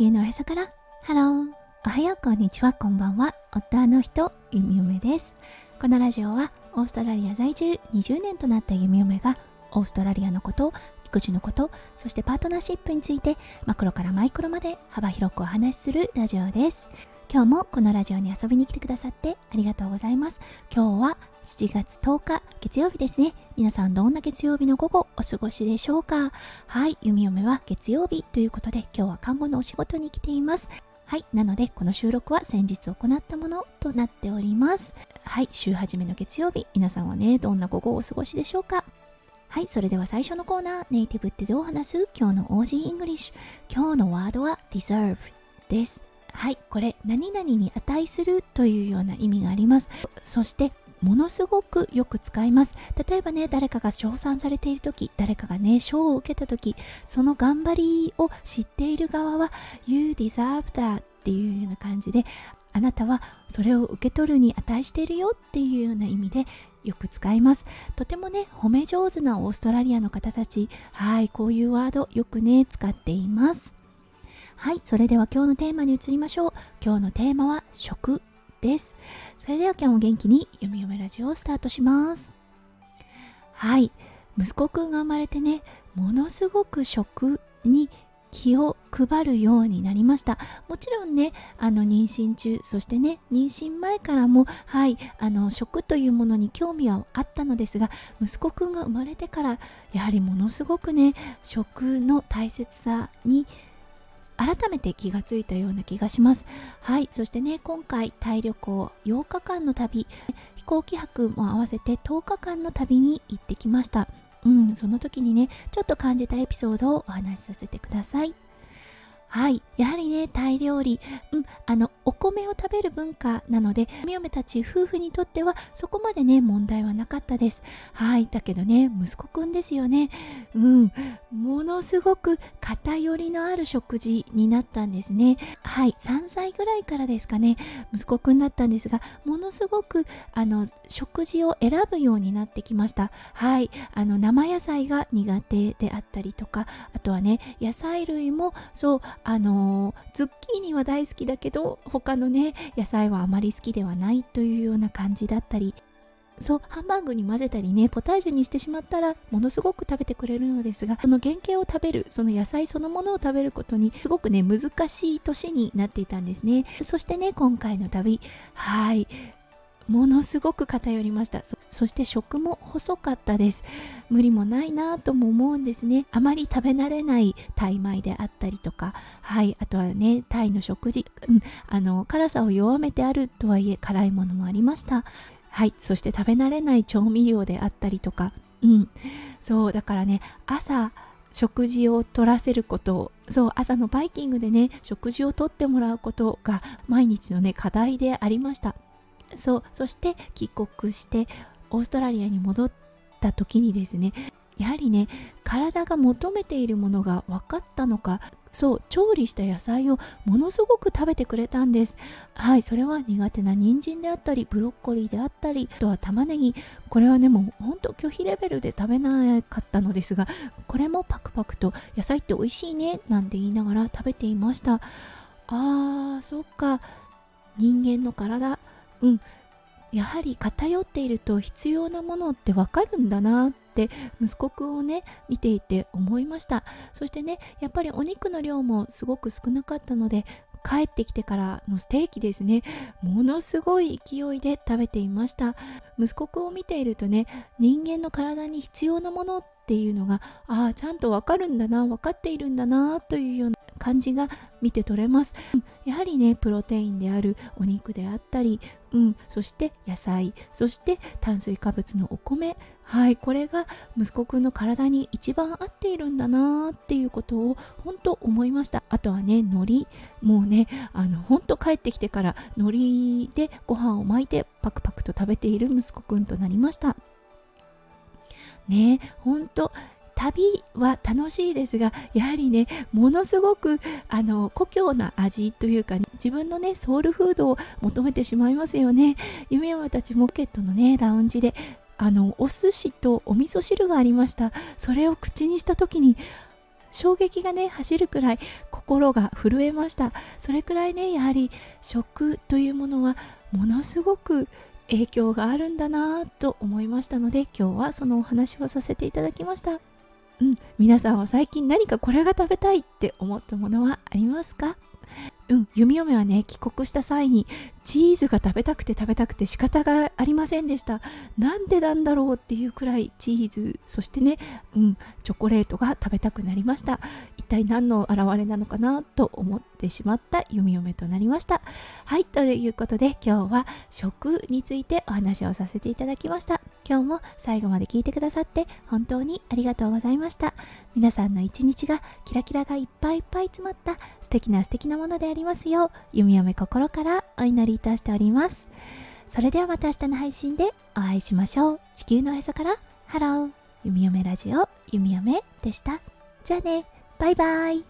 地球のへそから。ハローおはようこんにちは。こんばんは。夫の人ゆみおめです。このラジオはオーストラリア在住20年となったゆみおめがオーストラリアのこと育児のことそしてパートナーシップについてマクロからマイクロまで幅広くお話しするラジオです。今日もこのラジオに遊びに来てくださってありがとうございます。今日は7月10日月曜日ですね皆さんどんな月曜日の午後お過ごしでしょうか？はい弓嫁は月曜日ということで今日は看護のお仕事に来ていますはいなのでこの収録は先日行ったものとなっておりますはい週始めの月曜日皆さんはねどんな午後をお過ごしでしょうか？はい、それでは最初のコーナー、ネイティブってどう話す？今日の Aussie English。今日のワードは deserve です。はい、これ何々に値するというような意味があります。そしてものすごくよく使います。例えばね、誰かが称賛されている時、誰かがね、賞を受けた時、その頑張りを知っている側は、You deserve that っていうような感じで、あなたはそれを受け取るに値しているよっていうような意味でよく使います。とてもね、褒め上手なオーストラリアの方たち、はい、こういうワードよくね、使っています。はい、それでは今日のテーマに移りましょう。今日のテーマは食です。それでは今日も元気に読み読めラジオをスタートします。はい、息子くんが生まれてね、ものすごく食に気を配るようになりましたもちろんねあの妊娠中そしてね妊娠前からもはいあの食というものに興味はあったのですが息子くんが生まれてからやはりものすごくね食の大切さに改めて気がついたような気がします。はい。そしてね今回タイ旅行8日間の旅飛行機泊も合わせて10日間の旅に行ってきました。うん。その時にねちょっと感じたエピソードをお話しさせてください。はい。やはりね、タイ料理、うん、あの、お米を食べる文化なので、み嫁たち夫婦にとってはそこまでね、問題はなかったです。はい。だけどね、息子くんですよね。うん。ものすごく偏りのある食事になったんですね。はい。3歳ぐらいからですかね、息子くんだったんですが、ものすごく、あの、食事を選ぶようになってきました。はい。あの、生野菜が苦手であったりとか、あとはね、野菜類も、そう、あのズッキーニは大好きだけど他のね野菜はあまり好きではないというような感じだったりそうハンバーグに混ぜたりねポタージュにしてしまったらものすごく食べてくれるのですがその原型を食べるその野菜そのものを食べることにすごくね難しい年になっていたんですね。そしてね今回の旅。はい。ものすごく偏りました。そして食も細かったです。無理もないなとも思うんですね。あまり食べ慣れないタイ米であったりとか。はい。あとはねタイの食事、うん、あの辛さを弱めてあるとはいえ辛いものもありました。はい。そして食べ慣れない調味料であったりとか。うん。そう。だからね朝食事を取らせること。をそう。朝のバイキングでね食事をとってもらうことが毎日のね課題でありました。そうそして帰国してオーストラリアに戻った時にですねやはりね体が求めているものが分かったのかそう調理した野菜をものすごく食べてくれたんです。はいそれは苦手な人参であったりブロッコリーであったりあとは玉ねぎ。これはねもうほんと拒否レベルで食べなかったのですがこれもパクパクと野菜って美味しいねなんて言いながら食べていました。あーそっか。人間の体。うん。やはり偏っていると必要なものってわかるんだなって息子くんをね見ていて思いました。そしてねやっぱりお肉の量もすごく少なかったので帰ってきてからのステーキですね。ものすごい勢いで食べていました。息子くんを見ているとね人間の体に必要なものってていうのがああちゃんとわかるんだな分かっているんだなというような感じが見て取れます。やはりねプロテインであるお肉であったり、うん、そして野菜そして炭水化物のお米はいこれが息子くんの体に一番合っているんだなっていうことを本当思いました。あとはね海苔。もうねあの本当帰ってきてから海苔でご飯を巻いてパクパクと食べている息子くんとなりました。ね本当旅は楽しいですがやはりねものすごくあの故郷な味というか、ね、自分のねソウルフードを求めてしまいますよね。夢山たちもポケットのねラウンジであのお寿司とお味噌汁がありました。それを口にした時に衝撃がね走るくらい心が震えました。それくらいねやはり食というものはものすごく影響があるんだなと思いましたので今日はそのお話をさせていただきました。うん皆さんは最近何かこれが食べたいって思ったものはありますか？うん弓嫁はね帰国した際にチーズが食べたくて食べたくて仕方がありませんでした。なんでなんだろうっていうくらいチーズそしてね、うん、チョコレートが食べたくなりました。一体何の表れなのかなと思ってしまった弓嫁となりました。はいということで今日は食についてお話をさせていただきました。今日も最後まで聞いてくださって本当にありがとうございました。皆さんの一日がキラキラがいっぱいいっぱい詰まった素敵な素敵なものでありますよう弓嫁心からお祈りいたしております。それではまた明日の配信でお会いしましょう。地球のへそから。ハロー。弓嫁ラジオ。弓嫁でした。じゃあね。バイバイ。